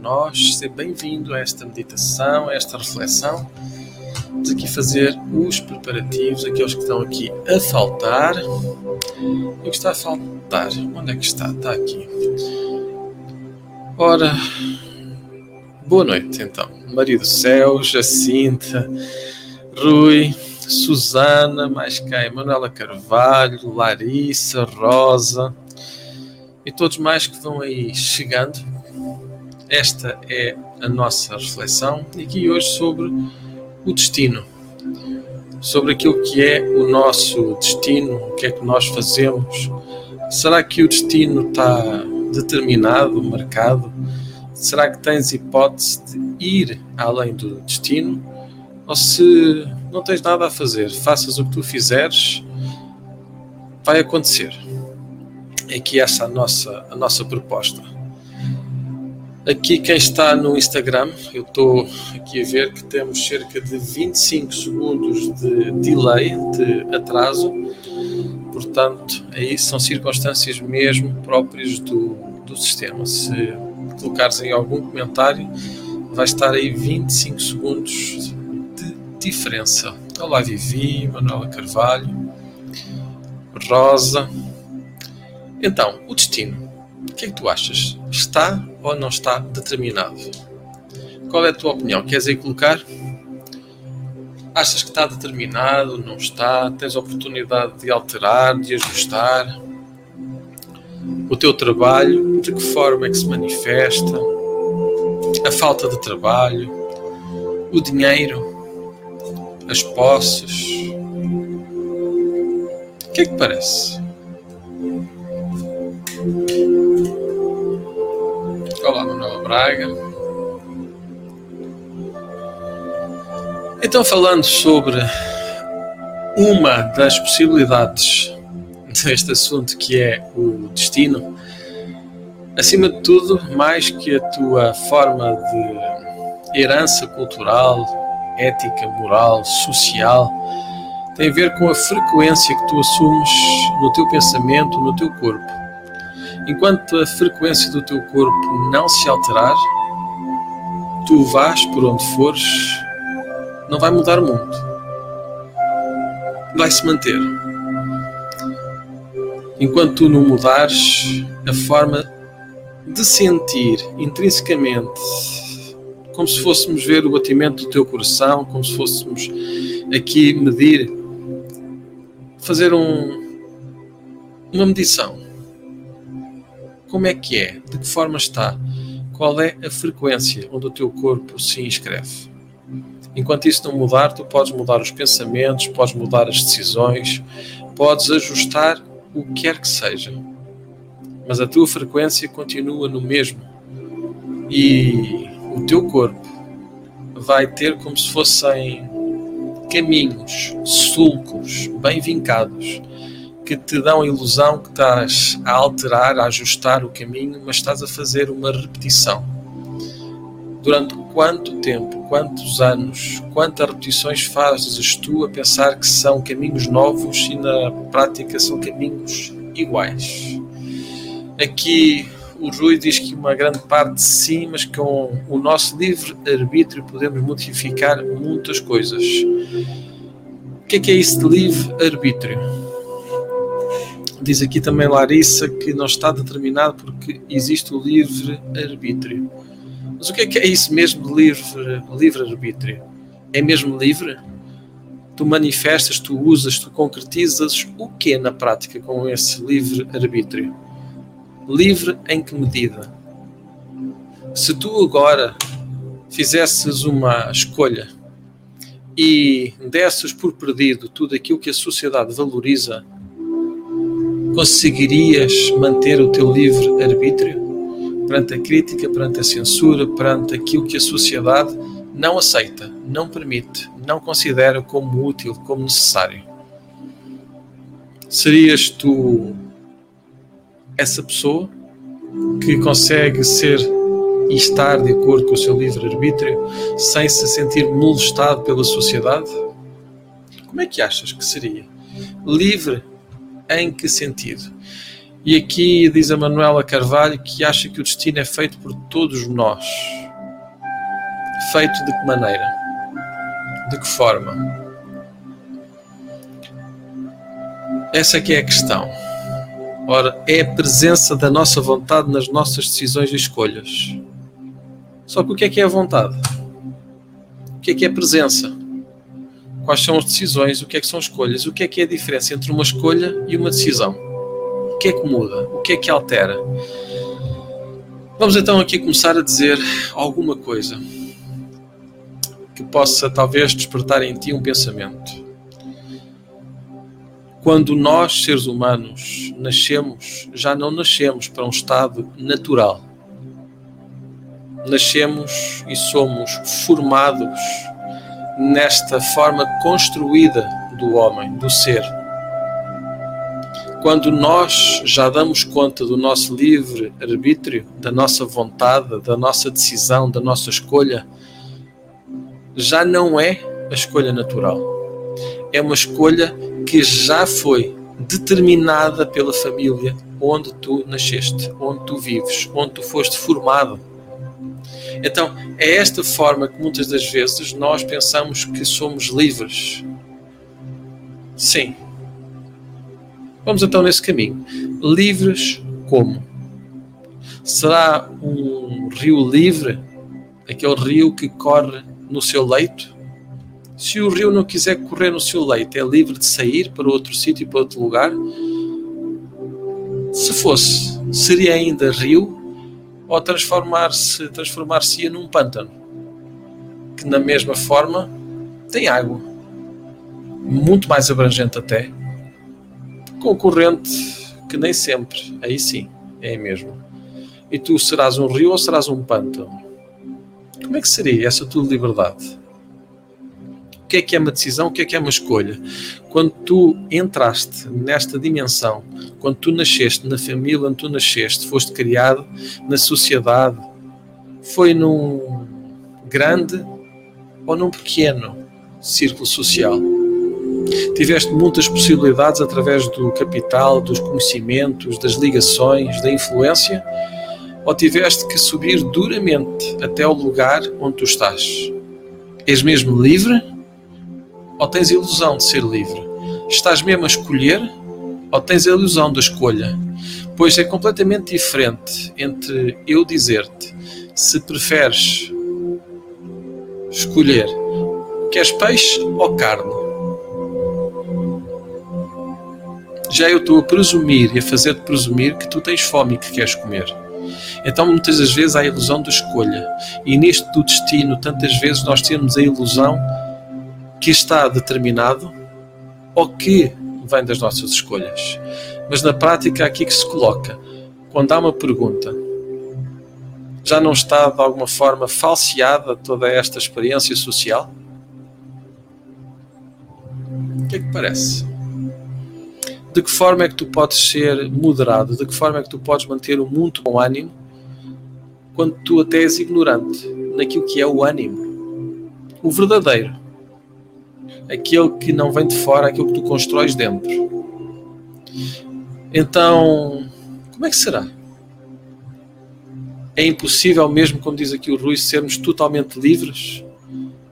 nós. Seja bem-vindo a esta meditação, a esta reflexão. Vamos aqui fazer os preparativos, aqueles que estão aqui a faltar. O que está a faltar? Onde é que está? Está aqui. Ora, boa noite então. Maria do Céu, Jacinta, Rui, Susana, mais quem? Manuela Carvalho, Larissa, Rosa e todos mais que vão aí chegando. Esta é a nossa reflexão aqui hoje sobre o destino, sobre aquilo que é o nosso destino, o que é que nós fazemos. Será que o destino está determinado, marcado? Será que tens hipótese de ir além do destino? Ou se não tens nada a fazer, faças o que tu fizeres, vai acontecer é que essa é a nossa, a nossa proposta. Aqui quem está no Instagram, eu estou aqui a ver que temos cerca de 25 segundos de delay, de atraso. Portanto, aí são circunstâncias mesmo próprias do, do sistema. Se colocares em algum comentário, vai estar aí 25 segundos de diferença. Olá Vivi, Manuela Carvalho, Rosa, então, o destino. O que é que tu achas? Está ou não está determinado? Qual é a tua opinião? Queres aí colocar? Achas que está determinado? Não está? Tens a oportunidade de alterar, de ajustar? O teu trabalho, de que forma é que se manifesta? A falta de trabalho? O dinheiro? As posses? O que é que parece? Braga. Então, falando sobre uma das possibilidades deste assunto que é o destino, acima de tudo, mais que a tua forma de herança cultural, ética, moral, social, tem a ver com a frequência que tu assumes no teu pensamento, no teu corpo. Enquanto a frequência do teu corpo não se alterar, tu vais por onde fores, não vai mudar o mundo. Vai se manter. Enquanto tu não mudares a forma de sentir intrinsecamente, como se fôssemos ver o batimento do teu coração, como se fôssemos aqui medir, fazer um, uma medição como é que é? De que forma está? Qual é a frequência onde o teu corpo se inscreve? Enquanto isso não mudar, tu podes mudar os pensamentos, podes mudar as decisões, podes ajustar o que quer que seja. Mas a tua frequência continua no mesmo. E o teu corpo vai ter como se fossem caminhos, sulcos, bem vincados que te dão a ilusão que estás a alterar, a ajustar o caminho, mas estás a fazer uma repetição. Durante quanto tempo, quantos anos, quantas repetições fazes tu a pensar que são caminhos novos e na prática são caminhos iguais? Aqui o Rui diz que uma grande parte sim, mas com o nosso livre-arbítrio podemos modificar muitas coisas. O que é que é isso de livre-arbítrio? Diz aqui também Larissa que não está determinado porque existe o livre-arbítrio. Mas o que é que é isso mesmo de livre-arbítrio? Livre é mesmo livre? Tu manifestas, tu usas, tu concretizas o que na prática com esse livre-arbítrio? Livre em que medida? Se tu agora fizesses uma escolha e desses por perdido tudo aquilo que a sociedade valoriza conseguirias manter o teu livre arbítrio perante a crítica, perante a censura, perante aquilo que a sociedade não aceita, não permite, não considera como útil, como necessário? Serias tu essa pessoa que consegue ser e estar de acordo com o seu livre-arbítrio sem se sentir molestado pela sociedade? Como é que achas que seria? Livre em que sentido? E aqui diz a Manuela Carvalho que acha que o destino é feito por todos nós. Feito de que maneira? De que forma? Essa é que é a questão. Ora, é a presença da nossa vontade nas nossas decisões e escolhas. Só que o que é que é a vontade? O que é que é a presença? Quais são as decisões? O que é que são escolhas? O que é que é a diferença entre uma escolha e uma decisão? O que é que muda? O que é que altera? Vamos então aqui começar a dizer alguma coisa que possa talvez despertar em ti um pensamento. Quando nós, seres humanos, nascemos, já não nascemos para um estado natural. Nascemos e somos formados nesta forma construída do homem, do ser. Quando nós já damos conta do nosso livre arbítrio, da nossa vontade, da nossa decisão, da nossa escolha, já não é a escolha natural. É uma escolha que já foi determinada pela família onde tu nasceste, onde tu vives, onde tu foste formado então, é esta forma que muitas das vezes nós pensamos que somos livres. Sim. Vamos então nesse caminho. Livres como? Será um rio livre, aquele rio que corre no seu leito? Se o rio não quiser correr no seu leito, é livre de sair para outro sítio, para outro lugar? Se fosse, seria ainda rio ou transformar-se transformar-se num pântano que na mesma forma tem água muito mais abrangente até com corrente que nem sempre aí sim é mesmo e tu serás um rio ou serás um pântano? Como é que seria essa tua liberdade que é que é uma decisão, o que é que é uma escolha. Quando tu entraste nesta dimensão, quando tu nasceste na família onde tu nasceste, foste criado na sociedade, foi num grande ou num pequeno círculo social. Tiveste muitas possibilidades através do capital, dos conhecimentos, das ligações, da influência, ou tiveste que subir duramente até o lugar onde tu estás? És mesmo livre ou tens a ilusão de ser livre? Estás mesmo a escolher ou tens a ilusão da escolha? Pois é completamente diferente entre eu dizer-te se preferes escolher queres peixe ou carne. Já eu estou a presumir e a fazer-te presumir que tu tens fome e que queres comer. Então, muitas das vezes, há a ilusão da escolha. E neste do destino, tantas vezes nós temos a ilusão que está determinado ou que vem das nossas escolhas. Mas na prática, aqui que se coloca, quando há uma pergunta, já não está de alguma forma falseada toda esta experiência social? O que é que parece? De que forma é que tu podes ser moderado? De que forma é que tu podes manter o mundo com ânimo quando tu até és ignorante naquilo que é o ânimo? O verdadeiro aquele que não vem de fora, aquilo que tu constróis dentro. Então, como é que será? É impossível, mesmo como diz aqui o Rui, sermos totalmente livres?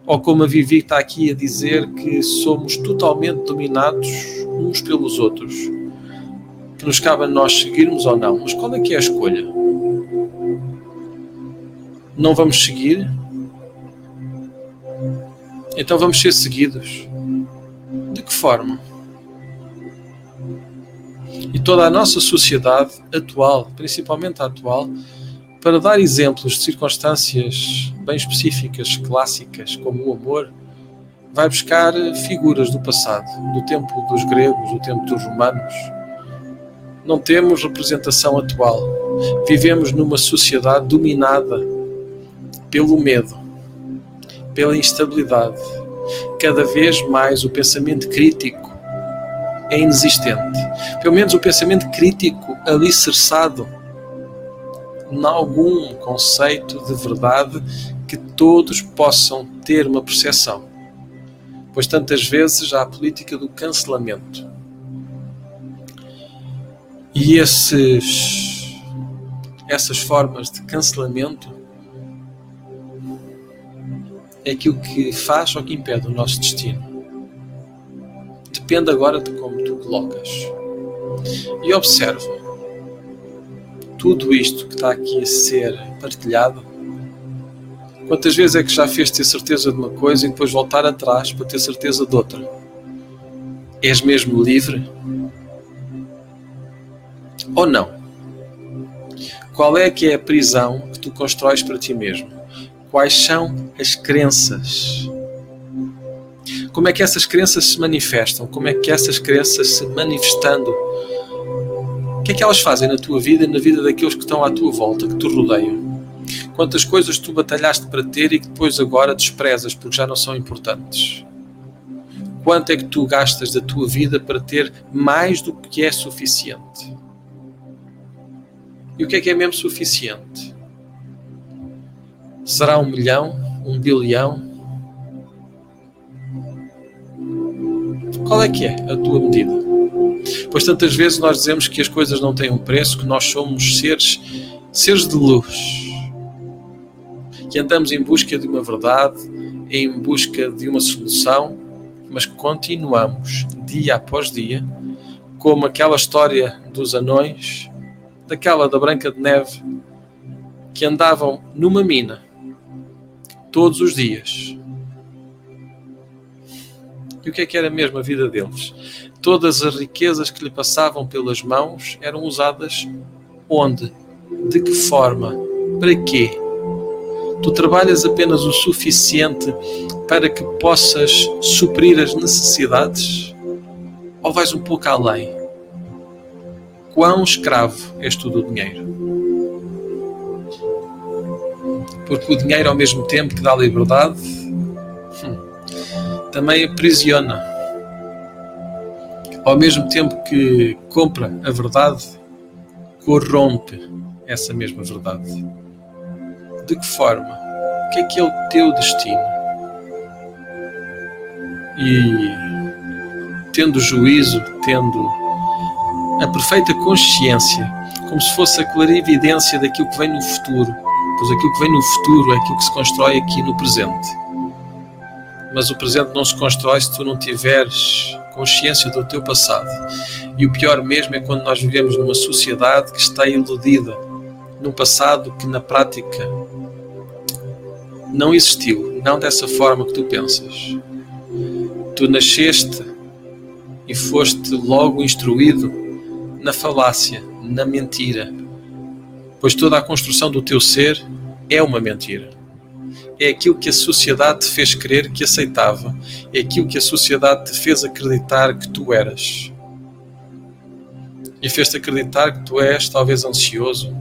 Ou como a Vivi está aqui a dizer que somos totalmente dominados uns pelos outros? Que nos cabe a nós seguirmos ou não? Mas qual é que é a escolha? Não vamos seguir? Então vamos ser seguidos. De que forma? E toda a nossa sociedade atual, principalmente a atual, para dar exemplos de circunstâncias bem específicas, clássicas, como o amor, vai buscar figuras do passado, do tempo dos gregos, do tempo dos romanos. Não temos representação atual. Vivemos numa sociedade dominada pelo medo, pela instabilidade. Cada vez mais o pensamento crítico é inexistente. Pelo menos o pensamento crítico alicerçado em algum conceito de verdade que todos possam ter uma percepção. Pois tantas vezes há a política do cancelamento. E esses, essas formas de cancelamento é aquilo que faz ou que impede o nosso destino. Depende agora de como tu colocas. E observa tudo isto que está aqui a ser partilhado. Quantas vezes é que já fez ter certeza de uma coisa e depois voltar atrás para ter certeza de outra? És mesmo livre? Ou não? Qual é que é a prisão que tu constróis para ti mesmo? Quais são as crenças? Como é que essas crenças se manifestam? Como é que essas crenças se manifestando? O que é que elas fazem na tua vida e na vida daqueles que estão à tua volta, que te rodeiam? Quantas coisas tu batalhaste para ter e que depois agora desprezas porque já não são importantes? Quanto é que tu gastas da tua vida para ter mais do que é suficiente? E o que é que é mesmo suficiente? Será um milhão? Um bilhão? Qual é que é a tua medida? Pois tantas vezes nós dizemos que as coisas não têm um preço, que nós somos seres, seres de luz, que andamos em busca de uma verdade, em busca de uma solução, mas continuamos dia após dia, como aquela história dos anões, daquela da Branca de Neve, que andavam numa mina todos os dias. E o que é que era mesmo a vida deles? Todas as riquezas que lhe passavam pelas mãos eram usadas onde? De que forma? Para quê? Tu trabalhas apenas o suficiente para que possas suprir as necessidades? Ou vais um pouco além? Quão escravo és tu do dinheiro? Porque o dinheiro, ao mesmo tempo que dá liberdade, hum, também aprisiona. Ao mesmo tempo que compra a verdade, corrompe essa mesma verdade. De que forma? O que é que é o teu destino? E tendo juízo, tendo a perfeita consciência, como se fosse a clarividência daquilo que vem no futuro, pois aquilo que vem no futuro é aquilo que se constrói aqui no presente. Mas o presente não se constrói se tu não tiveres consciência do teu passado. E o pior mesmo é quando nós vivemos numa sociedade que está iludida num passado que na prática não existiu, não dessa forma que tu pensas. Tu nasceste e foste logo instruído na falácia, na mentira, pois toda a construção do teu ser é uma mentira. É aquilo que a sociedade te fez crer que aceitava, é aquilo que a sociedade te fez acreditar que tu eras. E fez-te acreditar que tu és talvez ansioso,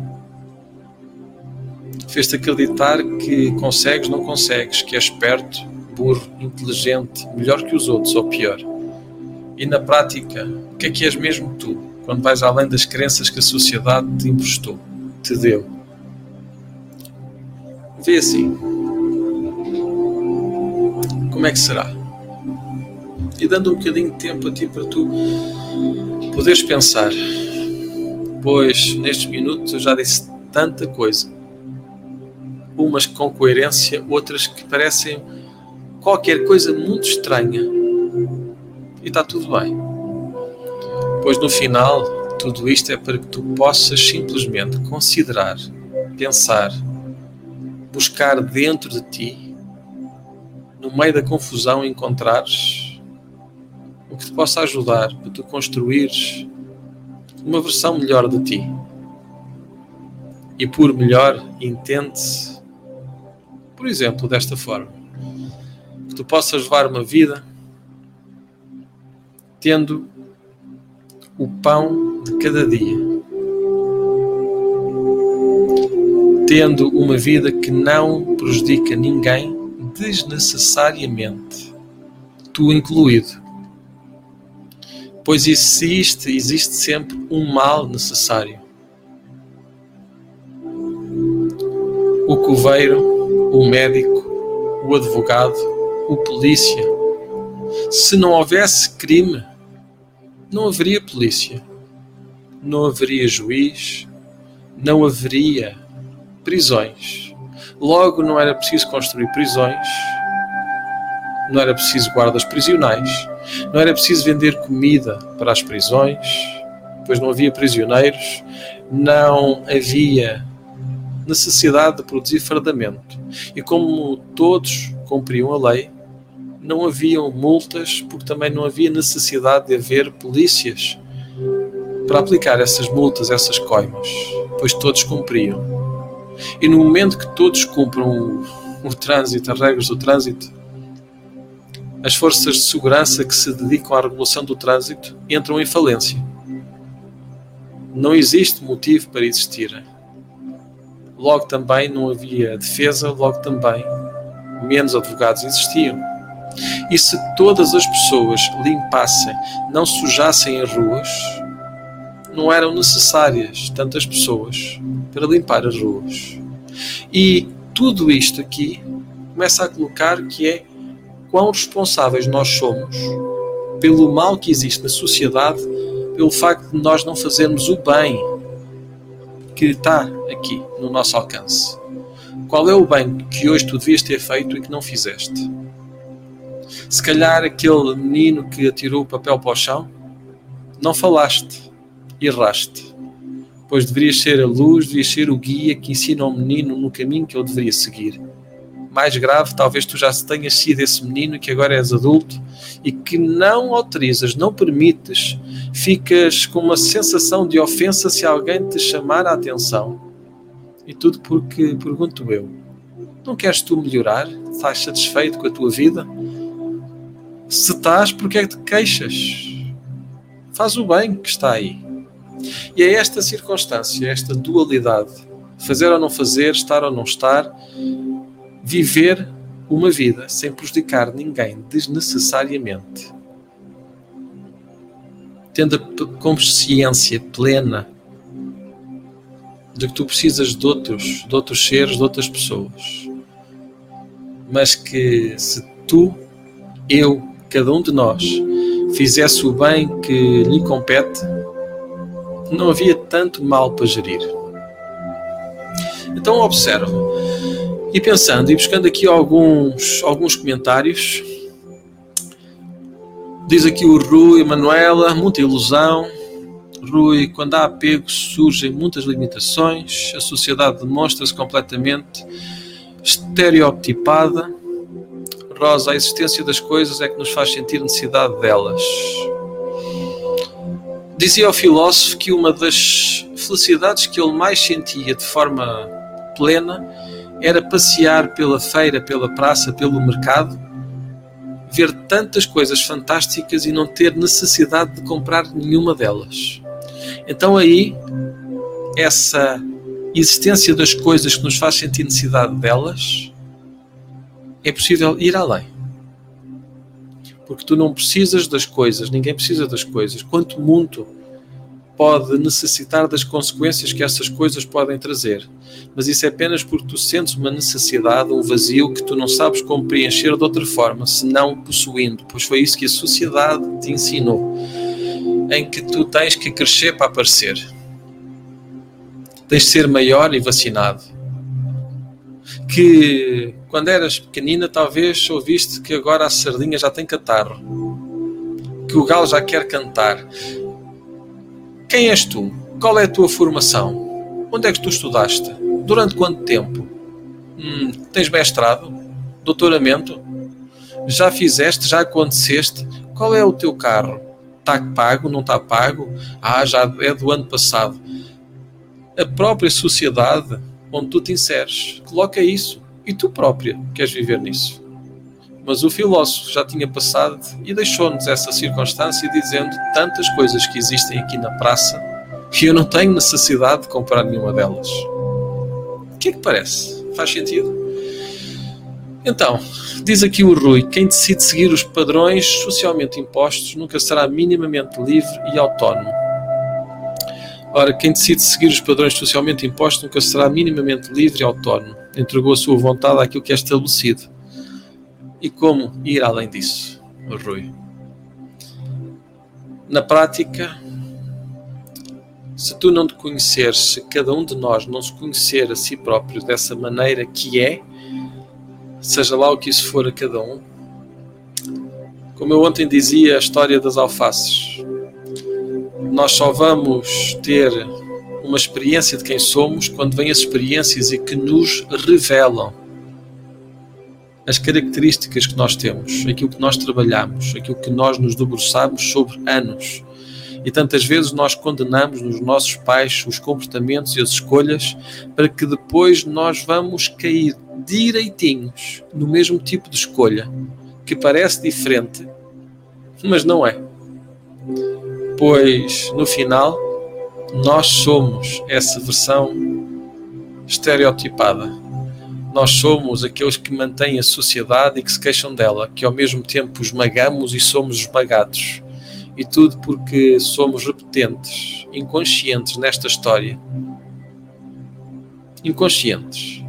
fez-te acreditar que consegues, não consegues, que és esperto, burro, inteligente, melhor que os outros ou pior. E na prática, o que é que és mesmo tu, quando vais além das crenças que a sociedade te emprestou? Te deu. Vê assim. Como é que será? E dando um bocadinho de tempo a ti para tu poderes pensar. Pois nestes minutos eu já disse tanta coisa. Umas com coerência, outras que parecem qualquer coisa muito estranha. E está tudo bem. Pois no final tudo isto é para que tu possas simplesmente considerar, pensar, buscar dentro de ti, no meio da confusão, encontrares o que te possa ajudar para tu construires uma versão melhor de ti. E por melhor, entende-se, por exemplo, desta forma: que tu possas levar uma vida tendo o pão de cada dia, tendo uma vida que não prejudica ninguém desnecessariamente, tu incluído. Pois existe, existe sempre um mal necessário. O coveiro, o médico, o advogado, o polícia. Se não houvesse crime, não haveria polícia. Não haveria juiz, não haveria prisões. Logo, não era preciso construir prisões, não era preciso guardas prisionais, não era preciso vender comida para as prisões, pois não havia prisioneiros, não havia necessidade de produzir fardamento. E como todos cumpriam a lei, não haviam multas, porque também não havia necessidade de haver polícias para aplicar essas multas, essas coimas, pois todos cumpriam. E no momento que todos cumpram o, o trânsito, as regras do trânsito, as forças de segurança que se dedicam à regulação do trânsito entram em falência. Não existe motivo para existirem. Logo também não havia defesa, logo também menos advogados existiam. E se todas as pessoas limpassem, não sujassem as ruas, não eram necessárias tantas pessoas para limpar as ruas. E tudo isto aqui começa a colocar que é quão responsáveis nós somos pelo mal que existe na sociedade, pelo facto de nós não fazermos o bem que está aqui no nosso alcance. Qual é o bem que hoje tu devias ter feito e que não fizeste? Se calhar aquele menino que atirou o papel para o chão, não falaste, erraste. Pois deverias ser a luz, deverias ser o guia que ensina ao menino no caminho que ele deveria seguir. Mais grave, talvez tu já tenhas sido esse menino que agora és adulto e que não autorizas, não permites, ficas com uma sensação de ofensa se alguém te chamar a atenção. E tudo porque, pergunto eu, não queres tu melhorar? Estás satisfeito com a tua vida? Se estás, porque é que te queixas? Faz o bem que está aí. E é esta circunstância, esta dualidade, fazer ou não fazer, estar ou não estar, viver uma vida sem prejudicar ninguém desnecessariamente, tendo a consciência plena de que tu precisas de outros, de outros seres, de outras pessoas, mas que se tu, eu, cada um de nós fizesse o bem que lhe compete, não havia tanto mal para gerir. Então observo e pensando e buscando aqui alguns, alguns comentários. Diz aqui o Rui, Manuela, muita ilusão. Rui, quando há apego surgem muitas limitações, a sociedade demonstra-se completamente estereotipada Rosa, a existência das coisas é que nos faz sentir necessidade delas. Dizia o filósofo que uma das felicidades que ele mais sentia de forma plena era passear pela feira, pela praça, pelo mercado, ver tantas coisas fantásticas e não ter necessidade de comprar nenhuma delas. Então aí essa existência das coisas que nos faz sentir necessidade delas é possível ir além. Porque tu não precisas das coisas, ninguém precisa das coisas. Quanto muito pode necessitar das consequências que essas coisas podem trazer. Mas isso é apenas porque tu sentes uma necessidade, um vazio que tu não sabes como preencher de outra forma, senão possuindo. Pois foi isso que a sociedade te ensinou. Em que tu tens que crescer para aparecer. Tens de ser maior e vacinado que quando eras pequenina talvez ouviste que agora a sardinha já tem catarro, que o galo já quer cantar. Quem és tu? Qual é a tua formação? Onde é que tu estudaste? Durante quanto tempo? Hum, tens mestrado? Doutoramento? Já fizeste? Já aconteceste? Qual é o teu carro? Está pago? Não está pago? Ah, já é do ano passado. A própria sociedade onde tu te inseres. Coloca isso e tu própria queres viver nisso. Mas o filósofo já tinha passado e deixou-nos essa circunstância dizendo tantas coisas que existem aqui na praça que eu não tenho necessidade de comprar nenhuma delas. O que é que parece? Faz sentido? Então, diz aqui o Rui: quem decide seguir os padrões socialmente impostos nunca será minimamente livre e autónomo. Ora, quem decide seguir os padrões socialmente impostos nunca será minimamente livre e autónomo. Entregou a sua vontade àquilo que é estabelecido. E como ir além disso, Rui? Na prática, se tu não te conheceres, se cada um de nós não se conhecer a si próprio dessa maneira que é, seja lá o que isso for a cada um, como eu ontem dizia, a história das alfaces. Nós só vamos ter uma experiência de quem somos quando vêm as experiências e que nos revelam as características que nós temos, aquilo que nós trabalhamos, aquilo que nós nos debruçamos sobre anos. E tantas vezes nós condenamos nos nossos pais os comportamentos e as escolhas para que depois nós vamos cair direitinhos no mesmo tipo de escolha, que parece diferente, mas não é. Pois no final nós somos essa versão estereotipada. Nós somos aqueles que mantêm a sociedade e que se queixam dela, que ao mesmo tempo esmagamos e somos esmagados. E tudo porque somos repetentes, inconscientes nesta história. Inconscientes.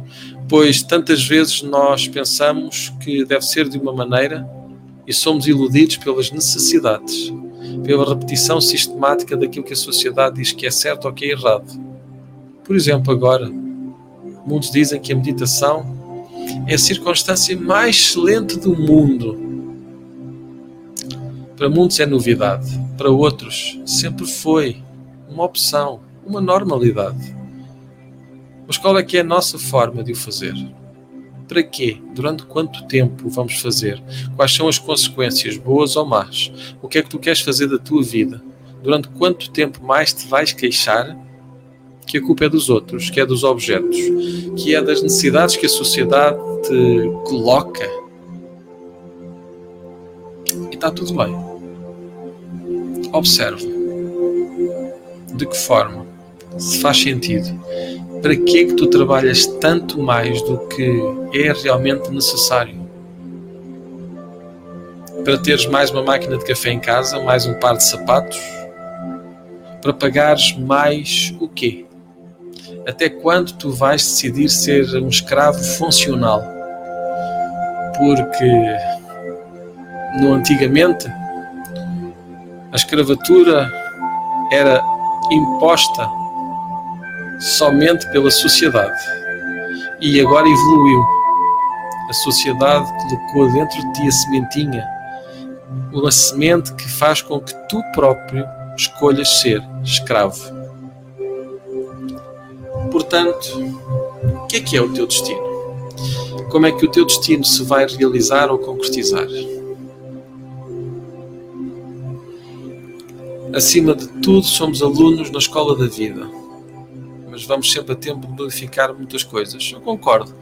Pois tantas vezes nós pensamos que deve ser de uma maneira e somos iludidos pelas necessidades pela repetição sistemática daquilo que a sociedade diz que é certo ou que é errado. Por exemplo, agora, muitos dizem que a meditação é a circunstância mais excelente do mundo. Para muitos é novidade, para outros sempre foi uma opção, uma normalidade. Mas qual é que é a nossa forma de o fazer? Para quê? Durante quanto tempo vamos fazer? Quais são as consequências, boas ou más? O que é que tu queres fazer da tua vida? Durante quanto tempo mais te vais queixar que a culpa é dos outros, que é dos objetos, que é das necessidades que a sociedade te coloca? E está tudo bem. Observe. De que forma? Se faz sentido para que é que tu trabalhas tanto mais do que é realmente necessário? Para teres mais uma máquina de café em casa, mais um par de sapatos? Para pagares mais o quê? Até quando tu vais decidir ser um escravo funcional? Porque no antigamente a escravatura era imposta somente pela sociedade. E agora evoluiu. A sociedade colocou dentro de ti a sementinha, uma semente que faz com que tu próprio escolhas ser escravo. Portanto, o que é que é o teu destino? Como é que o teu destino se vai realizar ou concretizar? Acima de tudo, somos alunos na escola da vida mas vamos sempre a tempo de modificar muitas coisas. Eu concordo.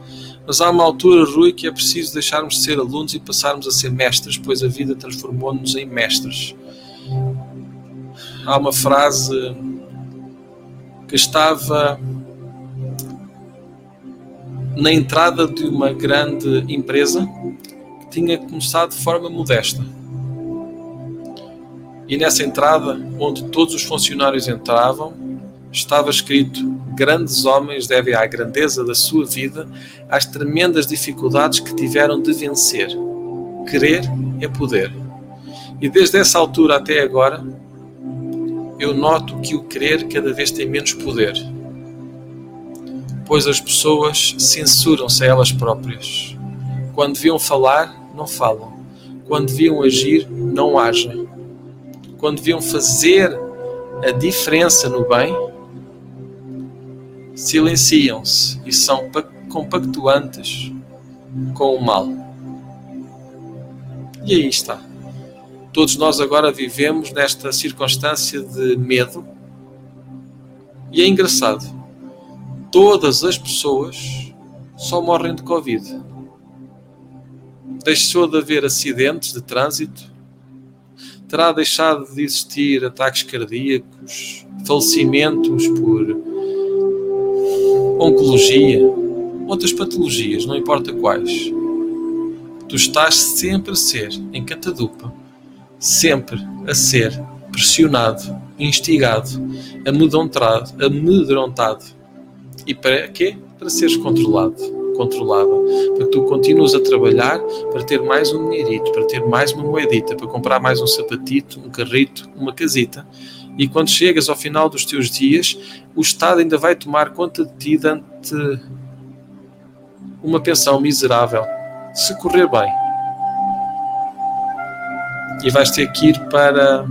Mas há uma altura, Rui, que é preciso deixarmos de ser alunos e passarmos a ser mestres, pois a vida transformou-nos em mestres. Há uma frase que estava na entrada de uma grande empresa que tinha começado de forma modesta. E nessa entrada, onde todos os funcionários entravam, estava escrito: Grandes homens devem à grandeza da sua vida às tremendas dificuldades que tiveram de vencer. Querer é poder. E desde essa altura até agora, eu noto que o querer cada vez tem menos poder, pois as pessoas censuram-se a elas próprias. Quando deviam falar, não falam. Quando deviam agir, não agem. Quando deviam fazer a diferença no bem, silenciam-se e são compactuantes com o mal. E aí está. Todos nós agora vivemos nesta circunstância de medo. E é engraçado. Todas as pessoas só morrem de Covid. Deixou de haver acidentes de trânsito. Terá deixado de existir ataques cardíacos, falecimentos por oncologia, outras patologias, não importa quais. Tu estás sempre a ser, em catadupa, sempre a ser pressionado, instigado, amedrontado, amedrontado. E para quê? Para seres controlado, controlada. Para que tu continues a trabalhar para ter mais um dinheirito, para ter mais uma moedita, para comprar mais um sapatito, um carrito, uma casita. E quando chegas ao final dos teus dias, o Estado ainda vai tomar conta de ti dante uma pensão miserável, se correr bem. E vais ter que ir para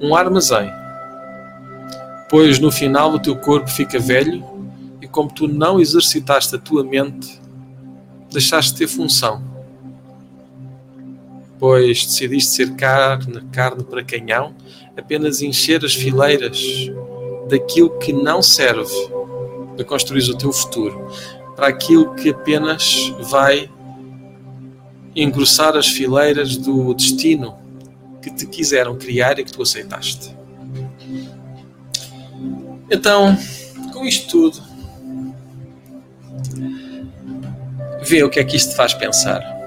um armazém, pois no final o teu corpo fica velho e como tu não exercitaste a tua mente, deixaste de ter função pois decidiste ser carne, carne para canhão, apenas encher as fileiras daquilo que não serve para construir o teu futuro, para aquilo que apenas vai engrossar as fileiras do destino que te quiseram criar e que tu aceitaste. Então, com isto tudo, vê o que é que isto te faz pensar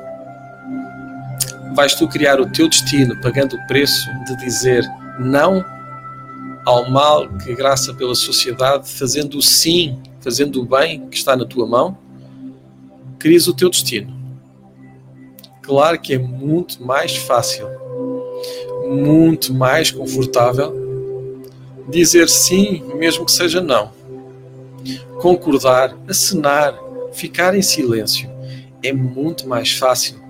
vais tu criar o teu destino pagando o preço de dizer não ao mal que graça pela sociedade, fazendo o sim, fazendo o bem que está na tua mão, crias o teu destino. Claro que é muito mais fácil, muito mais confortável dizer sim, mesmo que seja não. Concordar, acenar, ficar em silêncio é muito mais fácil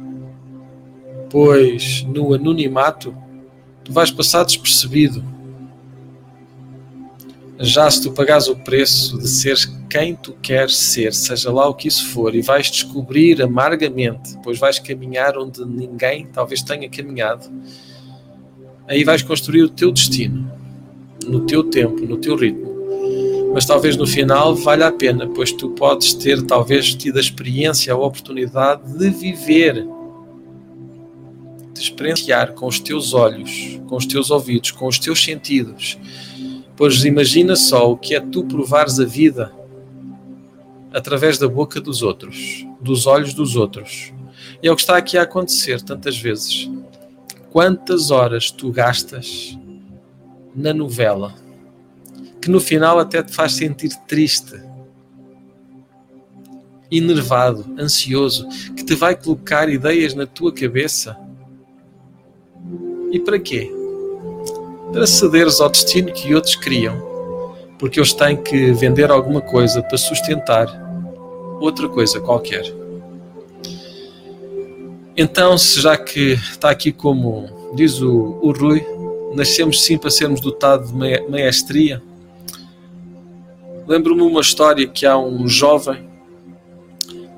pois no anonimato tu vais passar despercebido. Já se tu pagares o preço de seres quem tu queres ser, seja lá o que isso for, e vais descobrir amargamente, pois vais caminhar onde ninguém talvez tenha caminhado, aí vais construir o teu destino, no teu tempo, no teu ritmo. Mas talvez no final valha a pena, pois tu podes ter talvez tido a experiência, a oportunidade de viver de experienciar com os teus olhos, com os teus ouvidos, com os teus sentidos. Pois imagina só o que é tu provares a vida através da boca dos outros, dos olhos dos outros. E é o que está aqui a acontecer tantas vezes. Quantas horas tu gastas na novela que no final até te faz sentir triste, enervado, ansioso, que te vai colocar ideias na tua cabeça e para quê? Para cederes ao destino que outros criam, porque eles têm que vender alguma coisa para sustentar outra coisa qualquer. Então, se já que está aqui como diz o, o Rui, nascemos sim para sermos dotados de maestria. Lembro-me uma história que há um jovem,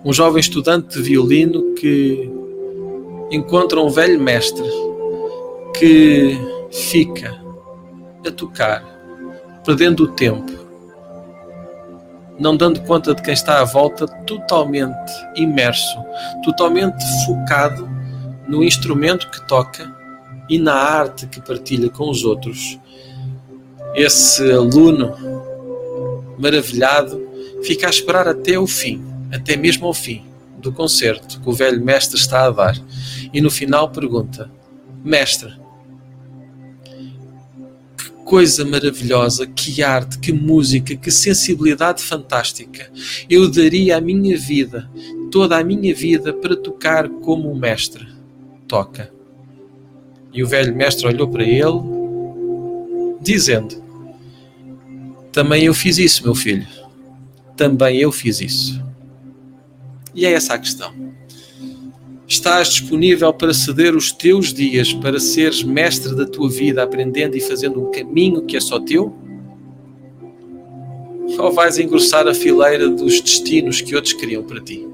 um jovem estudante de violino que encontra um velho mestre que fica a tocar, perdendo o tempo, não dando conta de quem está à volta, totalmente imerso, totalmente focado no instrumento que toca e na arte que partilha com os outros. Esse aluno maravilhado fica a esperar até o fim, até mesmo ao fim do concerto que o velho mestre está a dar, e no final pergunta: Mestre, coisa maravilhosa, que arte, que música, que sensibilidade fantástica. Eu daria a minha vida, toda a minha vida, para tocar como o mestre toca. E o velho mestre olhou para ele, dizendo: Também eu fiz isso, meu filho. Também eu fiz isso. E é essa a questão. Estás disponível para ceder os teus dias para seres mestre da tua vida, aprendendo e fazendo um caminho que é só teu? Ou vais engrossar a fileira dos destinos que outros criam para ti?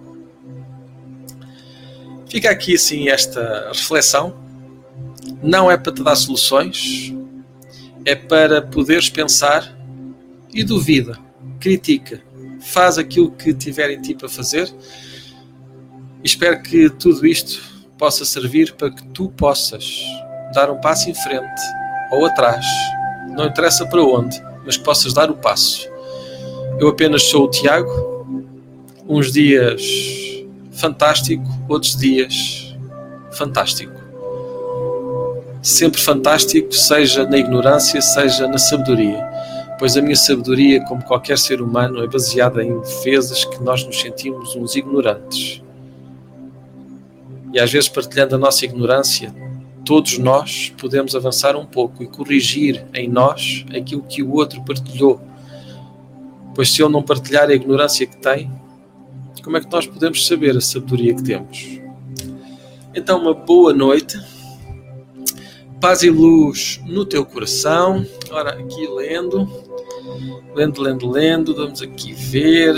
Fica aqui assim esta reflexão. Não é para te dar soluções, é para poderes pensar e duvida, critica, faz aquilo que tiver em ti para fazer espero que tudo isto possa servir para que tu possas dar um passo em frente ou atrás, não interessa para onde, mas que possas dar o passo. Eu apenas sou o Tiago, uns dias fantástico, outros dias fantástico. Sempre fantástico, seja na ignorância, seja na sabedoria, pois a minha sabedoria, como qualquer ser humano, é baseada em defesas que nós nos sentimos uns ignorantes e às vezes partilhando a nossa ignorância, todos nós podemos avançar um pouco e corrigir em nós aquilo que o outro partilhou. Pois se ele não partilhar a ignorância que tem, como é que nós podemos saber a sabedoria que temos? Então, uma boa noite, paz e luz no teu coração. Ora, aqui lendo, lendo, lendo, lendo, vamos aqui ver.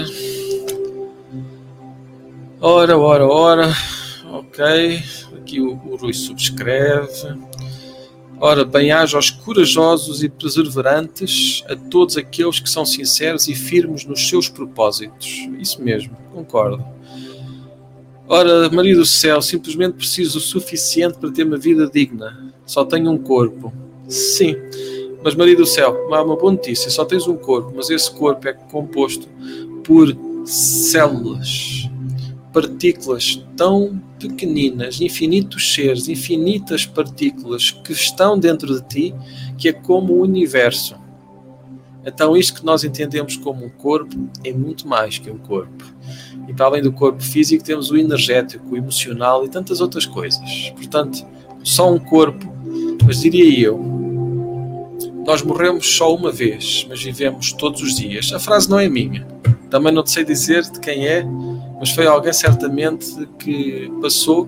Ora, ora, ora, ok. Aqui o, o Rui subscreve. Ora, bem-aja aos corajosos e perseverantes, a todos aqueles que são sinceros e firmes nos seus propósitos. Isso mesmo, concordo. Ora, Maria do Céu, simplesmente preciso o suficiente para ter uma vida digna. Só tenho um corpo. Sim, mas Maria do Céu, há uma boa notícia: só tens um corpo, mas esse corpo é composto por células partículas tão pequeninas, infinitos seres, infinitas partículas que estão dentro de ti, que é como o universo. Então, isto que nós entendemos como um corpo é muito mais que um corpo. E para além do corpo físico, temos o energético, o emocional e tantas outras coisas. Portanto, só um corpo, mas diria eu, nós morremos só uma vez, mas vivemos todos os dias. A frase não é minha. Também não sei dizer de quem é, mas foi alguém certamente que passou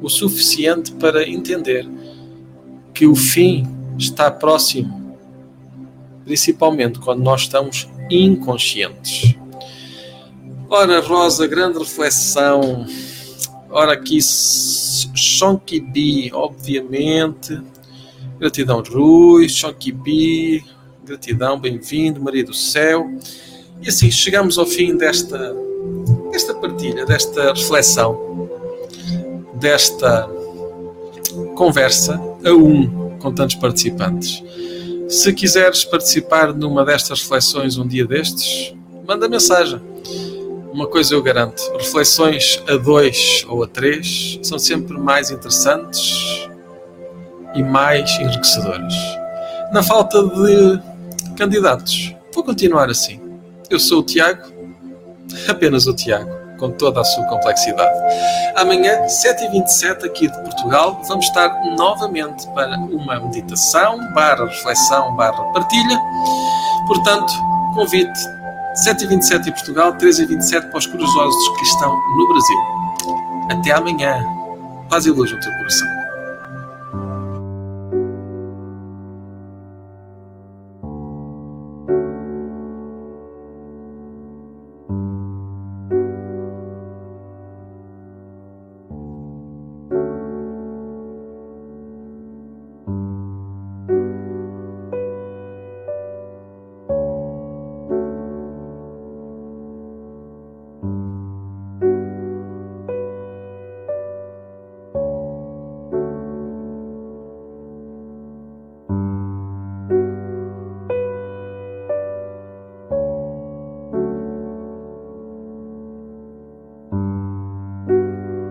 o suficiente para entender que o fim está próximo, principalmente quando nós estamos inconscientes. Ora, Rosa, grande reflexão. Ora, aqui, Shonkibi, obviamente. Gratidão, Rui. Shonkibi, gratidão, bem-vindo, Maria do Céu. E assim, chegamos ao fim desta desta partilha, desta reflexão, desta conversa a um com tantos participantes. Se quiseres participar numa destas reflexões um dia destes, manda mensagem. Uma coisa eu garanto: reflexões a dois ou a três são sempre mais interessantes e mais enriquecedoras. Na falta de candidatos, vou continuar assim. Eu sou o Tiago apenas o Tiago, com toda a sua complexidade. Amanhã, 7h27 aqui de Portugal, vamos estar novamente para uma meditação, barra reflexão, barra partilha. Portanto, convite 7h27 em Portugal, 13h27 para os corajosos que estão no Brasil. Até amanhã. Paz e luz no teu coração.